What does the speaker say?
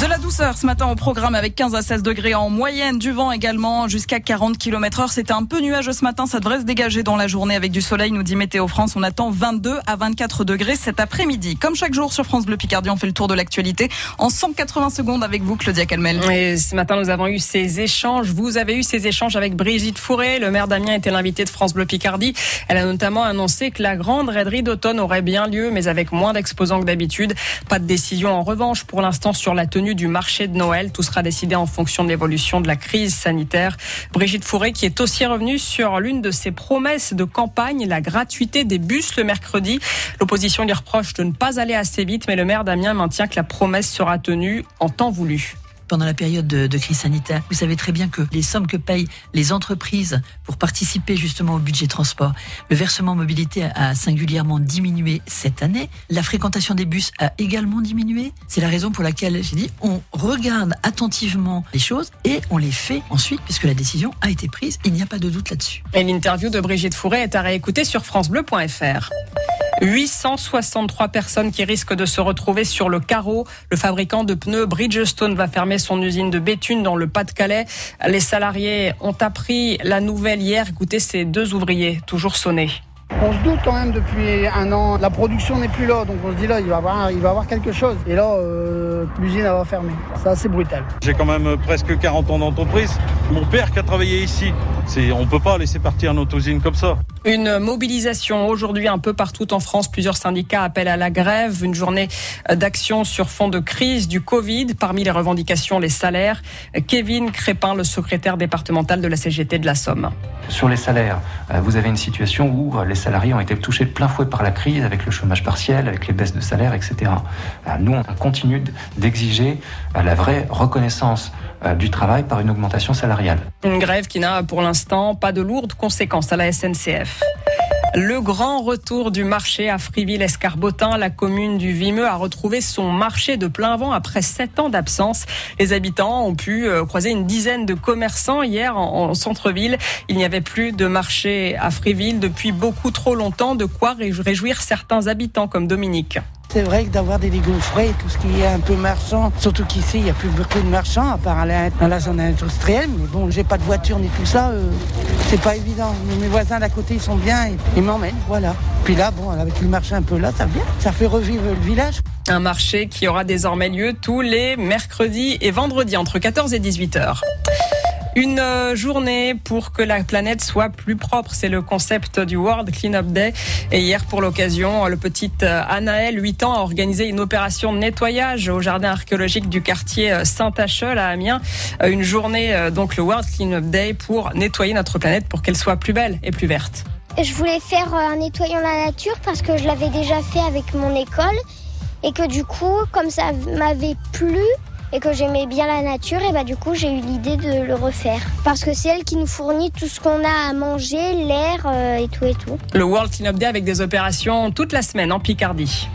De la douceur ce matin au programme avec 15 à 16 degrés en moyenne, du vent également jusqu'à 40 km heure. C'était un peu nuageux ce matin, ça devrait se dégager dans la journée avec du soleil, nous dit Météo France. On attend 22 à 24 degrés cet après-midi. Comme chaque jour sur France Bleu Picardie, on fait le tour de l'actualité en 180 secondes avec vous, Claudia Calmel. Et ce matin, nous avons eu ces échanges. Vous avez eu ces échanges avec Brigitte Fourré. Le maire d'Amiens était l'invité de France Bleu Picardie. Elle a notamment annoncé que la grande raiderie d'automne aurait bien lieu, mais avec moins d'exposants que d'habitude. Pas de décision en revanche pour l'instant sur la tenue du marché de Noël. Tout sera décidé en fonction de l'évolution de la crise sanitaire. Brigitte Fourré qui est aussi revenue sur l'une de ses promesses de campagne, la gratuité des bus le mercredi. L'opposition lui reproche de ne pas aller assez vite, mais le maire d'Amiens maintient que la promesse sera tenue en temps voulu pendant la période de, crise sanitaire. Vous savez très bien que les sommes que payent les entreprises pour participer justement au budget transport, le versement mobilité a singulièrement diminué cette année. La fréquentation des bus a également diminué. C'est la raison pour laquelle j'ai dit on regarde attentivement les choses et on les fait ensuite puisque la décision a été prise. Il n'y a pas de doute là-dessus. Et l'interview de Brigitte Fourré est à réécouter sur francebleu.fr. 863 personnes qui risquent de se retrouver sur le carreau. Le fabricant de pneus Bridgestone va fermer son usine de Béthune dans le Pas-de-Calais. Les salariés ont appris la nouvelle hier. Écoutez ces deux ouvriers, toujours sonnés. On se doute quand même depuis un an, la production n'est plus là, donc on se dit là, il va y avoir, il va avoir quelque chose. Et là, euh, l'usine va fermer. C'est assez brutal. J'ai quand même presque 40 ans d'entreprise. Mon père qui a travaillé ici. On ne peut pas laisser partir notre usine comme ça. Une mobilisation aujourd'hui un peu partout en France. Plusieurs syndicats appellent à la grève. Une journée d'action sur fond de crise du Covid. Parmi les revendications, les salaires. Kevin Crépin, le secrétaire départemental de la CGT de la Somme. Sur les salaires, euh, vous avez une situation où les salariés ont été touchés de plein fouet par la crise avec le chômage partiel, avec les baisses de salaire, etc. Euh, nous, on continue d'exiger euh, la vraie reconnaissance euh, du travail par une augmentation salariale. Une grève qui n'a pour l'instant pas de lourdes conséquences à la SNCF. Le grand retour du marché à Friville-Escarbotin, la commune du Vimeux a retrouvé son marché de plein vent après sept ans d'absence. Les habitants ont pu euh, croiser une dizaine de commerçants hier en, centre-ville. Il n'y avait plus de marché à Friville depuis beaucoup trop longtemps, de quoi réjouir certains habitants comme Dominique. C'est vrai que d'avoir des légumes frais, tout ce qui est un peu marchand, surtout qu'ici, il n'y a plus beaucoup de marchands, à part dans la zone industrielle. Mais bon, j'ai pas de voiture ni tout ça, euh, c'est pas évident. Mais mes voisins d'à côté, ils sont bien, et, ils m'emmènent, voilà. Puis là, bon, avec le marché un peu là, ça vient, ça fait revivre le village. Un marché qui aura désormais lieu tous les mercredis et vendredis entre 14 et 18 heures. Une euh, journée pour que la planète soit plus propre, c'est le concept du World Cleanup Day. Et hier, pour l'occasion, le petit euh, Anaël, 8 ans, a organisé une opération de nettoyage au jardin archéologique du quartier euh, Saint-Achel à Amiens. Une journée, donc le World Cleanup Day, pour nettoyer notre planète pour qu'elle soit plus belle et plus verte. Je voulais faire un nettoyant la nature parce que je l'avais déjà fait avec mon école et que du coup, comme ça m'avait plu, et que j'aimais bien la nature, et bah du coup j'ai eu l'idée de le refaire. Parce que c'est elle qui nous fournit tout ce qu'on a à manger, l'air euh, et tout et tout. Le World Cleanup Day avec des opérations toute la semaine en Picardie.